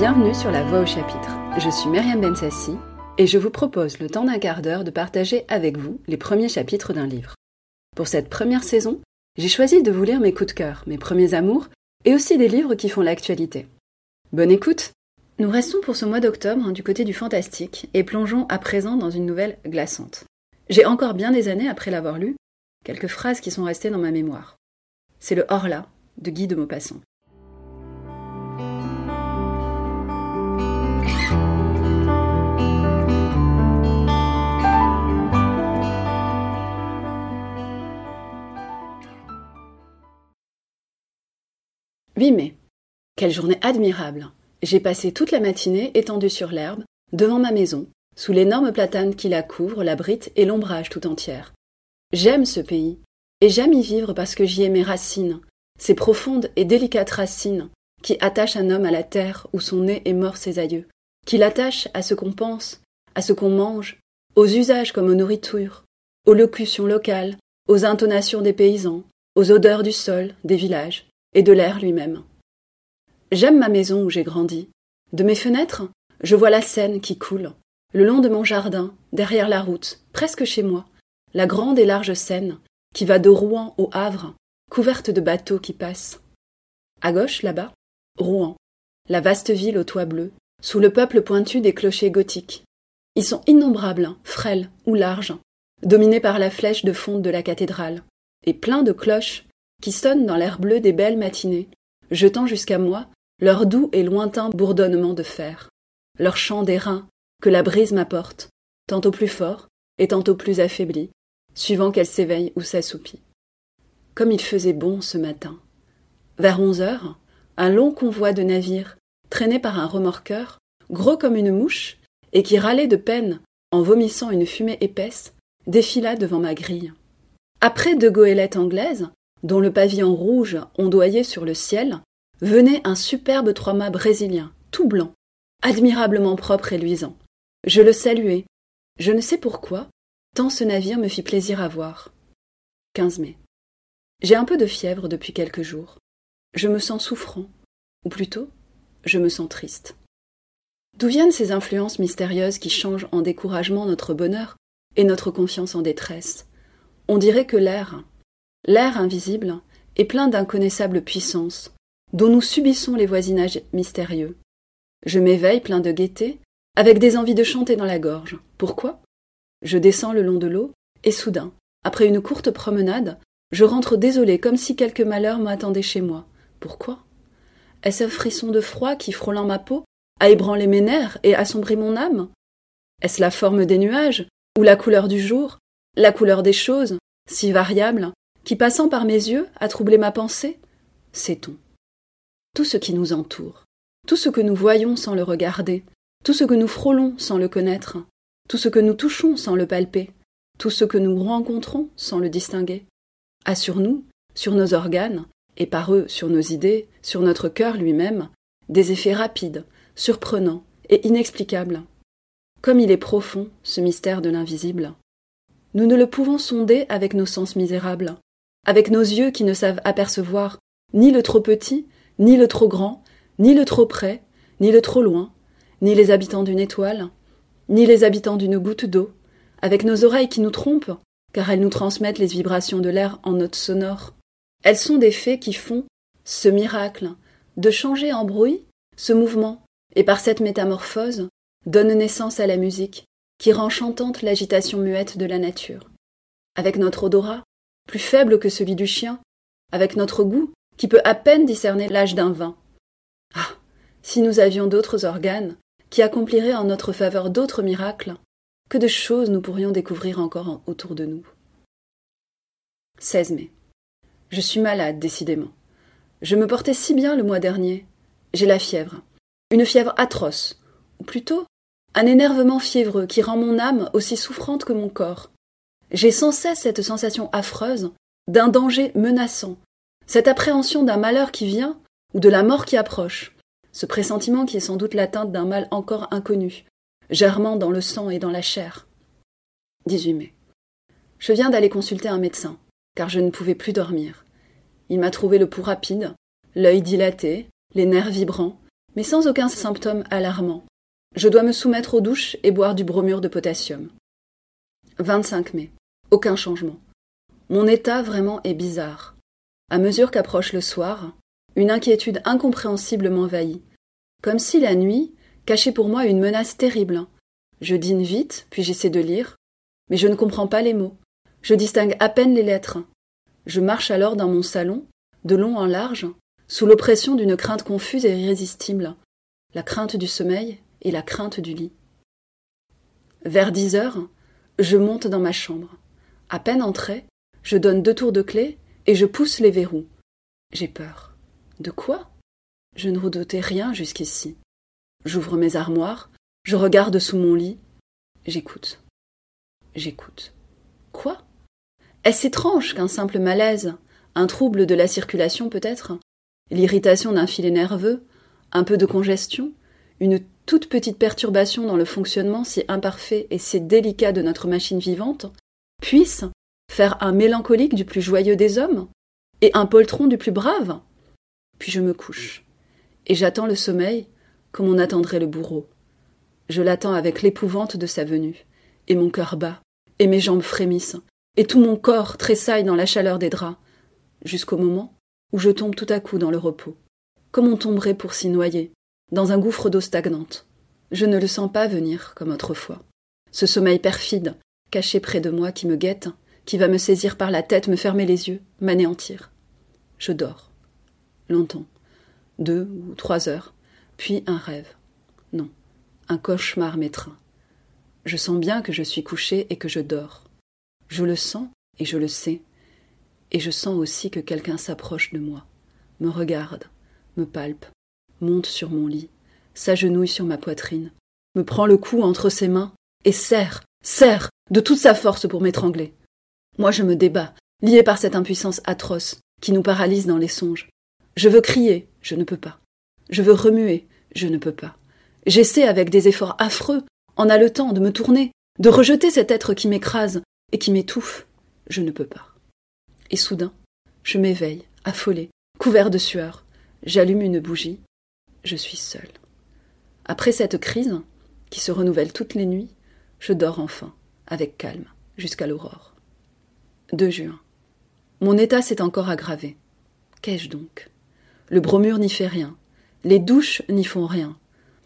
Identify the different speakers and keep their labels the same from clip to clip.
Speaker 1: Bienvenue sur La Voix au chapitre. Je suis Myriam Bensassi et je vous propose le temps d'un quart d'heure de partager avec vous les premiers chapitres d'un livre. Pour cette première saison, j'ai choisi de vous lire mes coups de cœur, mes premiers amours et aussi des livres qui font l'actualité. Bonne écoute Nous restons pour ce mois d'octobre hein, du côté du fantastique et plongeons à présent dans une nouvelle glaçante. J'ai encore bien des années après l'avoir lu, quelques phrases qui sont restées dans ma mémoire. C'est le Horla de Guy de Maupassant. « 8 mai. Quelle journée admirable. J'ai passé toute la matinée étendue sur l'herbe, devant ma maison, sous l'énorme platane qui la couvre, l'abrite et l'ombrage tout entière. J'aime ce pays, et j'aime y vivre parce que j'y ai mes racines, ces profondes et délicates racines qui attachent un homme à la terre où sont nés et morts ses aïeux, qui l'attachent à ce qu'on pense, à ce qu'on mange, aux usages comme aux nourritures, aux locutions locales, aux intonations des paysans, aux odeurs du sol, des villages et de l'air lui-même. J'aime ma maison où j'ai grandi. De mes fenêtres, je vois la Seine qui coule, le long de mon jardin, derrière la route, presque chez moi, la grande et large Seine, qui va de Rouen au Havre, couverte de bateaux qui passent. À gauche, là-bas, Rouen, la vaste ville aux toits bleus, sous le peuple pointu des clochers gothiques. Ils sont innombrables, frêles ou larges, dominés par la flèche de fonte de la cathédrale, et pleins de cloches qui sonnent dans l'air bleu des belles matinées, jetant jusqu'à moi leur doux et lointain bourdonnement de fer, leur chant d'airain que la brise m'apporte, tantôt plus fort et tantôt plus affaibli, suivant qu'elle s'éveille ou s'assoupit. Comme il faisait bon ce matin. Vers onze heures, un long convoi de navires, traîné par un remorqueur, gros comme une mouche, et qui râlait de peine en vomissant une fumée épaisse, défila devant ma grille. Après deux goélettes anglaises, dont le pavillon rouge ondoyait sur le ciel, venait un superbe trois-mâts brésilien, tout blanc, admirablement propre et luisant. Je le saluai. Je ne sais pourquoi, tant ce navire me fit plaisir à voir. 15 mai. J'ai un peu de fièvre depuis quelques jours. Je me sens souffrant, ou plutôt, je me sens triste. D'où viennent ces influences mystérieuses qui changent en découragement notre bonheur et notre confiance en détresse? On dirait que l'air, l'air invisible, est plein d'inconnaissables puissances, dont nous subissons les voisinages mystérieux. Je m'éveille plein de gaieté, avec des envies de chanter dans la gorge. Pourquoi? Je descends le long de l'eau, et soudain, après une courte promenade, je rentre désolé comme si quelque malheur m'attendait chez moi. Pourquoi? Est-ce un frisson de froid qui, frôlant ma peau, a ébranlé mes nerfs et assombri mon âme? Est-ce la forme des nuages, ou la couleur du jour, la couleur des choses, si variable, qui, passant par mes yeux, a troublé ma pensée Sait-on Tout ce qui nous entoure, tout ce que nous voyons sans le regarder, tout ce que nous frôlons sans le connaître, tout ce que nous touchons sans le palper, tout ce que nous rencontrons sans le distinguer, a sur nous, sur nos organes, et par eux sur nos idées, sur notre cœur lui-même, des effets rapides, surprenants et inexplicables. Comme il est profond, ce mystère de l'invisible. Nous ne le pouvons sonder avec nos sens misérables, avec nos yeux qui ne savent apercevoir ni le trop petit, ni le trop grand, ni le trop près, ni le trop loin, ni les habitants d'une étoile, ni les habitants d'une goutte d'eau, avec nos oreilles qui nous trompent, car elles nous transmettent les vibrations de l'air en notes sonores. Elles sont des faits qui font ce miracle de changer en bruit ce mouvement, et par cette métamorphose donne naissance à la musique, qui rend chantante l'agitation muette de la nature. Avec notre odorat, plus faible que celui du chien, avec notre goût, qui peut à peine discerner l'âge d'un vin. Ah. Si nous avions d'autres organes, qui accompliraient en notre faveur d'autres miracles, que de choses nous pourrions découvrir encore autour de nous. 16 mai. Je suis malade, décidément. Je me portais si bien le mois dernier. J'ai la fièvre. Une fièvre atroce, ou plutôt un énervement fiévreux qui rend mon âme aussi souffrante que mon corps. J'ai sans cesse cette sensation affreuse d'un danger menaçant, cette appréhension d'un malheur qui vient ou de la mort qui approche, ce pressentiment qui est sans doute l'atteinte d'un mal encore inconnu, germant dans le sang et dans la chair. 18 mai. Je viens d'aller consulter un médecin, car je ne pouvais plus dormir. Il m'a trouvé le pouls rapide, l'œil dilaté, les nerfs vibrants, mais sans aucun symptôme alarmant. Je dois me soumettre aux douches et boire du bromure de potassium. 25 mai. Aucun changement. Mon état vraiment est bizarre. À mesure qu'approche le soir, une inquiétude incompréhensible m'envahit. Comme si la nuit cachait pour moi une menace terrible. Je dîne vite, puis j'essaie de lire, mais je ne comprends pas les mots. Je distingue à peine les lettres. Je marche alors dans mon salon, de long en large, sous l'oppression d'une crainte confuse et irrésistible, la crainte du sommeil et la crainte du lit. Vers dix heures, je monte dans ma chambre. À peine entré, je donne deux tours de clé et je pousse les verrous. J'ai peur. De quoi? Je ne redoutais rien jusqu'ici. J'ouvre mes armoires, je regarde sous mon lit, j'écoute. J'écoute. Quoi? Est-ce étrange qu'un simple malaise, un trouble de la circulation peut-être, l'irritation d'un filet nerveux, un peu de congestion, une toute petite perturbation dans le fonctionnement si imparfait et si délicat de notre machine vivante, puisse faire un mélancolique du plus joyeux des hommes et un poltron du plus brave Puis je me couche, et j'attends le sommeil comme on attendrait le bourreau. Je l'attends avec l'épouvante de sa venue, et mon cœur bat, et mes jambes frémissent, et tout mon corps tressaille dans la chaleur des draps, jusqu'au moment où je tombe tout à coup dans le repos, comme on tomberait pour s'y noyer, dans un gouffre d'eau stagnante. Je ne le sens pas venir comme autrefois. Ce sommeil perfide, caché près de moi, qui me guette, qui va me saisir par la tête, me fermer les yeux, m'anéantir. Je dors. Longtemps. Deux ou trois heures. Puis un rêve. Non. Un cauchemar m'étreint. Je sens bien que je suis couché et que je dors. Je le sens et je le sais. Et je sens aussi que quelqu'un s'approche de moi, me regarde, me palpe, monte sur mon lit, s'agenouille sur ma poitrine, me prend le cou entre ses mains et serre, serre de toute sa force pour m'étrangler. Moi je me débats, lié par cette impuissance atroce qui nous paralyse dans les songes. Je veux crier, je ne peux pas. Je veux remuer, je ne peux pas. J'essaie avec des efforts affreux, en haletant, de me tourner, de rejeter cet être qui m'écrase et qui m'étouffe. Je ne peux pas. Et soudain, je m'éveille, affolé, couvert de sueur. J'allume une bougie. Je suis seul. Après cette crise, qui se renouvelle toutes les nuits, je dors enfin, avec calme, jusqu'à l'aurore. 2 juin. Mon état s'est encore aggravé. Qu'ai-je donc? Le bromure n'y fait rien. Les douches n'y font rien.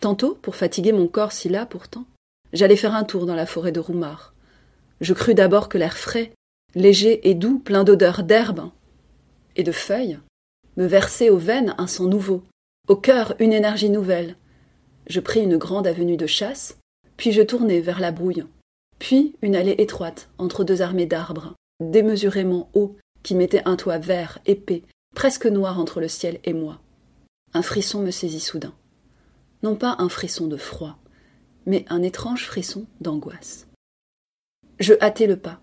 Speaker 1: Tantôt, pour fatiguer mon corps si là pourtant, j'allais faire un tour dans la forêt de Roumard. Je crus d'abord que l'air frais léger et doux, plein d'odeurs d'herbe et de feuilles, me versait aux veines un sang nouveau, au cœur une énergie nouvelle. Je pris une grande avenue de chasse, puis je tournai vers la brouille, puis une allée étroite entre deux armées d'arbres, démesurément hauts, qui mettaient un toit vert, épais, presque noir entre le ciel et moi. Un frisson me saisit soudain. Non pas un frisson de froid, mais un étrange frisson d'angoisse. Je hâtai le pas,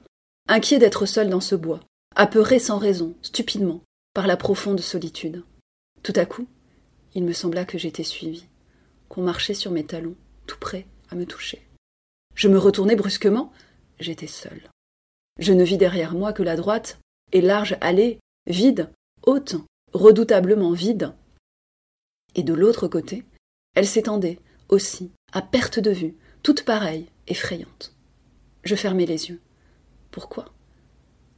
Speaker 1: inquiet d'être seul dans ce bois, apeuré sans raison, stupidement, par la profonde solitude. Tout à coup, il me sembla que j'étais suivi, qu'on marchait sur mes talons, tout près à me toucher. Je me retournai brusquement, j'étais seul. Je ne vis derrière moi que la droite et large allée, vide, haute, redoutablement vide. Et de l'autre côté, elle s'étendait, aussi, à perte de vue, toute pareille, effrayante. Je fermai les yeux. Pourquoi?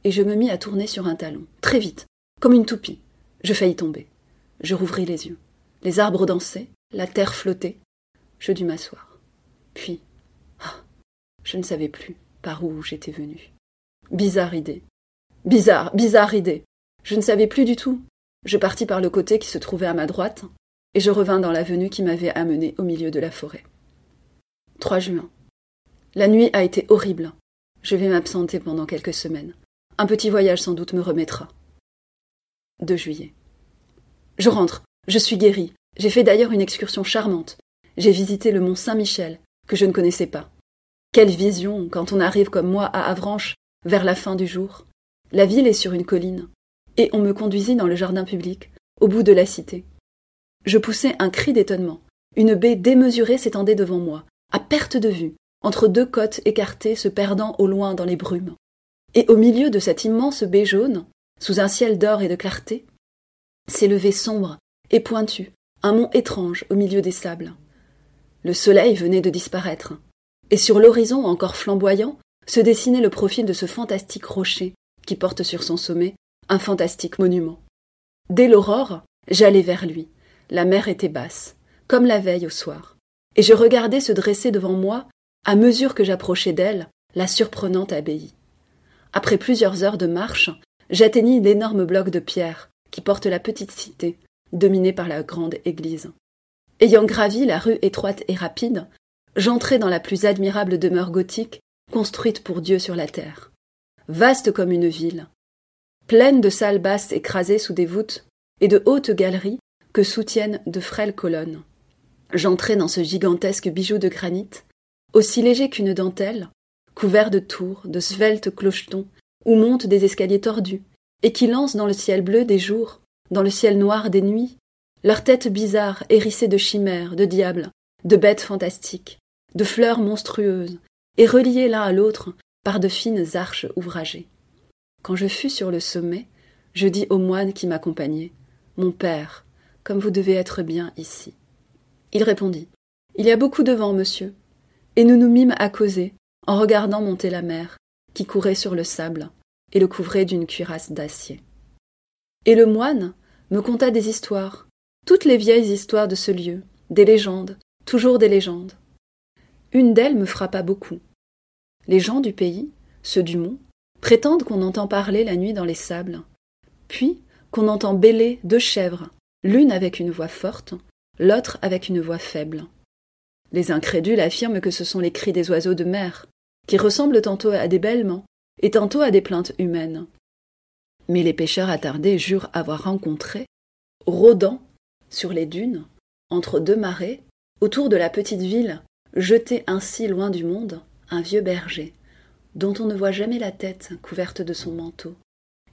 Speaker 1: Et je me mis à tourner sur un talon, très vite, comme une toupie. Je faillis tomber. Je rouvris les yeux. Les arbres dansaient, la terre flottait. Je dus m'asseoir. Puis, je ne savais plus par où j'étais venu. Bizarre idée. Bizarre, bizarre idée. Je ne savais plus du tout. Je partis par le côté qui se trouvait à ma droite, et je revins dans l'avenue qui m'avait amené au milieu de la forêt. 3 juin. La nuit a été horrible. Je vais m'absenter pendant quelques semaines. Un petit voyage sans doute me remettra. 2 juillet. Je rentre. Je suis guéri. J'ai fait d'ailleurs une excursion charmante. J'ai visité le mont Saint-Michel, que je ne connaissais pas. Quelle vision quand on arrive comme moi à Avranches, vers la fin du jour. La ville est sur une colline, et on me conduisit dans le jardin public, au bout de la cité. Je poussai un cri d'étonnement. Une baie démesurée s'étendait devant moi, à perte de vue, entre deux côtes écartées se perdant au loin dans les brumes. Et au milieu de cette immense baie jaune, sous un ciel d'or et de clarté, s'élevait sombre et pointu un mont étrange au milieu des sables. Le soleil venait de disparaître, et sur l'horizon encore flamboyant se dessinait le profil de ce fantastique rocher qui porte sur son sommet un fantastique monument. Dès l'aurore, j'allais vers lui. La mer était basse, comme la veille au soir, et je regardais se dresser devant moi, à mesure que j'approchais d'elle, la surprenante abbaye. Après plusieurs heures de marche, j'atteignis l'énorme bloc de pierre qui porte la petite cité, dominée par la grande église. Ayant gravi la rue étroite et rapide, j'entrai dans la plus admirable demeure gothique construite pour Dieu sur la terre. Vaste comme une ville, pleine de salles basses écrasées sous des voûtes et de hautes galeries que soutiennent de frêles colonnes. J'entrai dans ce gigantesque bijou de granit, aussi léger qu'une dentelle, couvert de tours, de sveltes clochetons, où montent des escaliers tordus, et qui lancent dans le ciel bleu des jours, dans le ciel noir des nuits, leurs têtes bizarres hérissées de chimères, de diables, de bêtes fantastiques, de fleurs monstrueuses, et reliées l'un à l'autre par de fines arches ouvragées. Quand je fus sur le sommet, je dis au moine qui m'accompagnait Mon père, comme vous devez être bien ici. Il répondit Il y a beaucoup de vent, monsieur. Et nous nous mîmes à causer, en regardant monter la mer, qui courait sur le sable et le couvrait d'une cuirasse d'acier. Et le moine me conta des histoires, toutes les vieilles histoires de ce lieu, des légendes, toujours des légendes. Une d'elles me frappa beaucoup. Les gens du pays, ceux du mont, prétendent qu'on entend parler la nuit dans les sables, puis qu'on entend bêler deux chèvres, l'une avec une voix forte, l'autre avec une voix faible. Les incrédules affirment que ce sont les cris des oiseaux de mer, qui ressemblent tantôt à des bêlements et tantôt à des plaintes humaines. Mais les pêcheurs attardés jurent avoir rencontré, rôdant sur les dunes, entre deux marées, autour de la petite ville, jeté ainsi loin du monde, un vieux berger, dont on ne voit jamais la tête couverte de son manteau,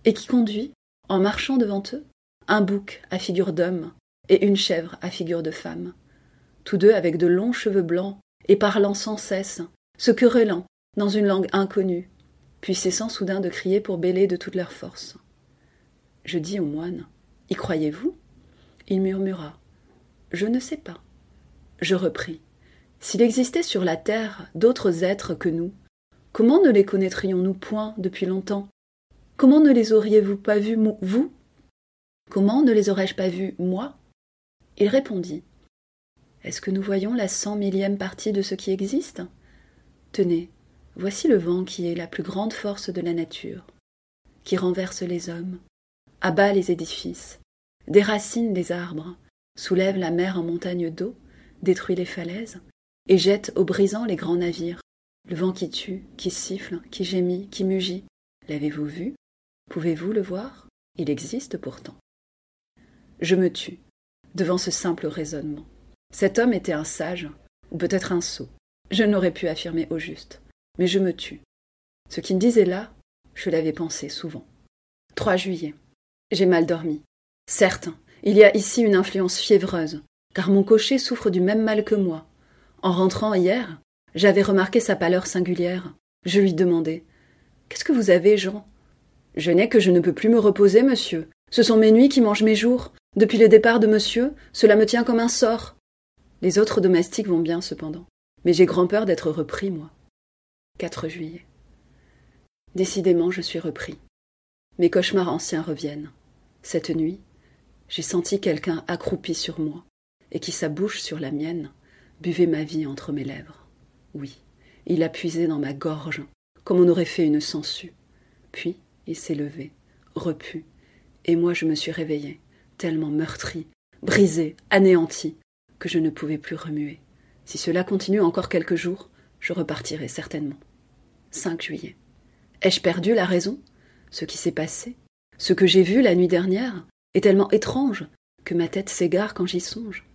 Speaker 1: et qui conduit, en marchant devant eux, un bouc à figure d'homme et une chèvre à figure de femme, tous deux avec de longs cheveux blancs et parlant sans cesse, se querellant dans une langue inconnue, puis cessant soudain de crier pour bêler de toute leur force. Je dis au moine Y croyez-vous? Il murmura Je ne sais pas. Je repris S'il existait sur la terre d'autres êtres que nous, comment ne les connaîtrions-nous point depuis longtemps? Comment ne les auriez-vous pas vus, vous? Comment ne les aurais-je pas vus, moi? Il répondit Est-ce que nous voyons la cent millième partie de ce qui existe? Tenez, Voici le vent qui est la plus grande force de la nature, qui renverse les hommes, abat les édifices, déracine les arbres, soulève la mer en montagne d'eau, détruit les falaises, et jette au brisant les grands navires, le vent qui tue, qui siffle, qui gémit, qui mugit. L'avez-vous vu? Pouvez-vous le voir? Il existe pourtant. Je me tue, devant ce simple raisonnement. Cet homme était un sage, ou peut-être un sot. Je n'aurais pu affirmer au juste mais je me tue. Ce qu'il disait là, je l'avais pensé souvent. 3 juillet. J'ai mal dormi. Certes, il y a ici une influence fiévreuse, car mon cocher souffre du même mal que moi. En rentrant hier, j'avais remarqué sa pâleur singulière. Je lui demandai Qu'est-ce que vous avez, Jean Je n'ai que je ne peux plus me reposer, monsieur. Ce sont mes nuits qui mangent mes jours. Depuis le départ de monsieur, cela me tient comme un sort. Les autres domestiques vont bien, cependant. Mais j'ai grand peur d'être repris, moi. 4 juillet. Décidément, je suis repris. Mes cauchemars anciens reviennent. Cette nuit, j'ai senti quelqu'un accroupi sur moi, et qui, sa bouche sur la mienne, buvait ma vie entre mes lèvres. Oui, il a puisé dans ma gorge, comme on aurait fait une sangsue. Puis, il s'est levé, repu, et moi je me suis réveillée, tellement meurtri, brisé, anéanti, que je ne pouvais plus remuer. Si cela continue encore quelques jours, je repartirai certainement. 5 juillet. Ai-je perdu la raison? Ce qui s'est passé, ce que j'ai vu la nuit dernière, est tellement étrange que ma tête s'égare quand j'y songe.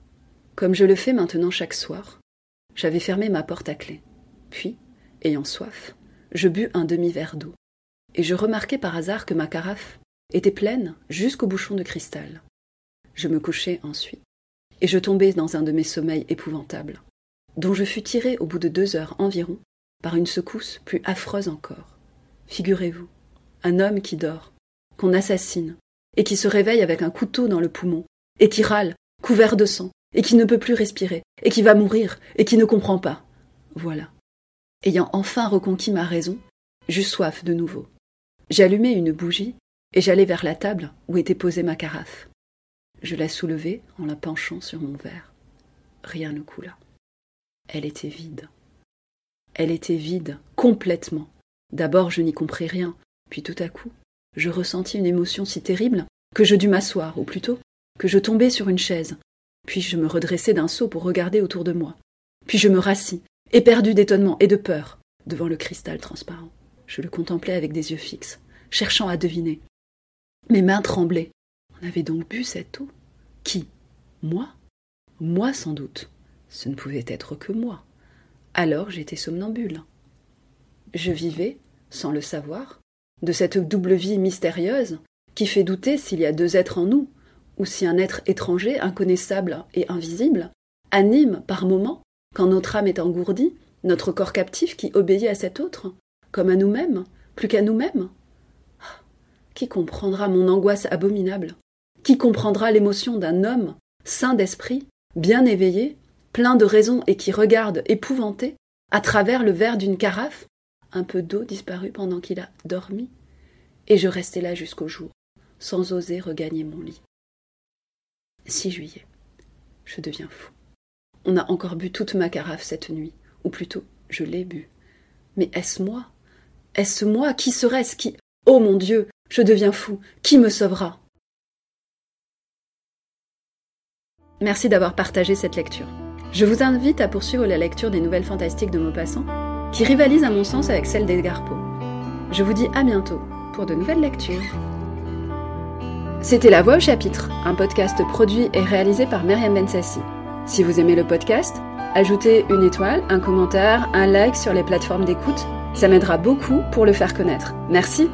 Speaker 1: Comme je le fais maintenant chaque soir, j'avais fermé ma porte à clé. Puis, ayant soif, je bus un demi-verre d'eau, et je remarquai par hasard que ma carafe était pleine jusqu'au bouchon de cristal. Je me couchai ensuite, et je tombai dans un de mes sommeils épouvantables, dont je fus tiré au bout de deux heures environ par une secousse plus affreuse encore. Figurez-vous, un homme qui dort, qu'on assassine, et qui se réveille avec un couteau dans le poumon, et qui râle couvert de sang, et qui ne peut plus respirer, et qui va mourir, et qui ne comprend pas. Voilà. Ayant enfin reconquis ma raison, j'eus soif de nouveau. J'allumai une bougie, et j'allai vers la table où était posée ma carafe. Je la soulevai en la penchant sur mon verre. Rien ne coula. Elle était vide. Elle était vide, complètement. D'abord je n'y compris rien, puis tout à coup, je ressentis une émotion si terrible que je dus m'asseoir, ou plutôt que je tombai sur une chaise, puis je me redressai d'un saut pour regarder autour de moi. Puis je me rassis, éperdu d'étonnement et de peur, devant le cristal transparent. Je le contemplais avec des yeux fixes, cherchant à deviner. Mes mains tremblaient. On avait donc bu cette eau Qui? Moi? Moi sans doute. Ce ne pouvait être que moi. Alors j'étais somnambule. Je vivais, sans le savoir, de cette double vie mystérieuse qui fait douter s'il y a deux êtres en nous, ou si un être étranger, inconnaissable et invisible, anime par moments, quand notre âme est engourdie, notre corps captif qui obéit à cet autre, comme à nous-mêmes, plus qu'à nous-mêmes. Ah, qui comprendra mon angoisse abominable? Qui comprendra l'émotion d'un homme, saint d'esprit, bien éveillé, plein de raison et qui regarde, épouvanté, à travers le verre d'une carafe, un peu d'eau disparue pendant qu'il a dormi, et je restai là jusqu'au jour, sans oser regagner mon lit. 6 juillet. Je deviens fou. On a encore bu toute ma carafe cette nuit, ou plutôt, je l'ai bu. Mais est-ce moi? Est-ce moi Qui serait-ce qui? Oh mon Dieu, je deviens fou. Qui me sauvera? Merci d'avoir partagé cette lecture. Je vous invite à poursuivre la lecture des nouvelles fantastiques de Maupassant, qui rivalisent à mon sens avec celles d'Edgar Poe. Je vous dis à bientôt pour de nouvelles lectures. C'était La Voix au chapitre, un podcast produit et réalisé par Myriam Bensassi. Si vous aimez le podcast, ajoutez une étoile, un commentaire, un like sur les plateformes d'écoute. Ça m'aidera beaucoup pour le faire connaître. Merci.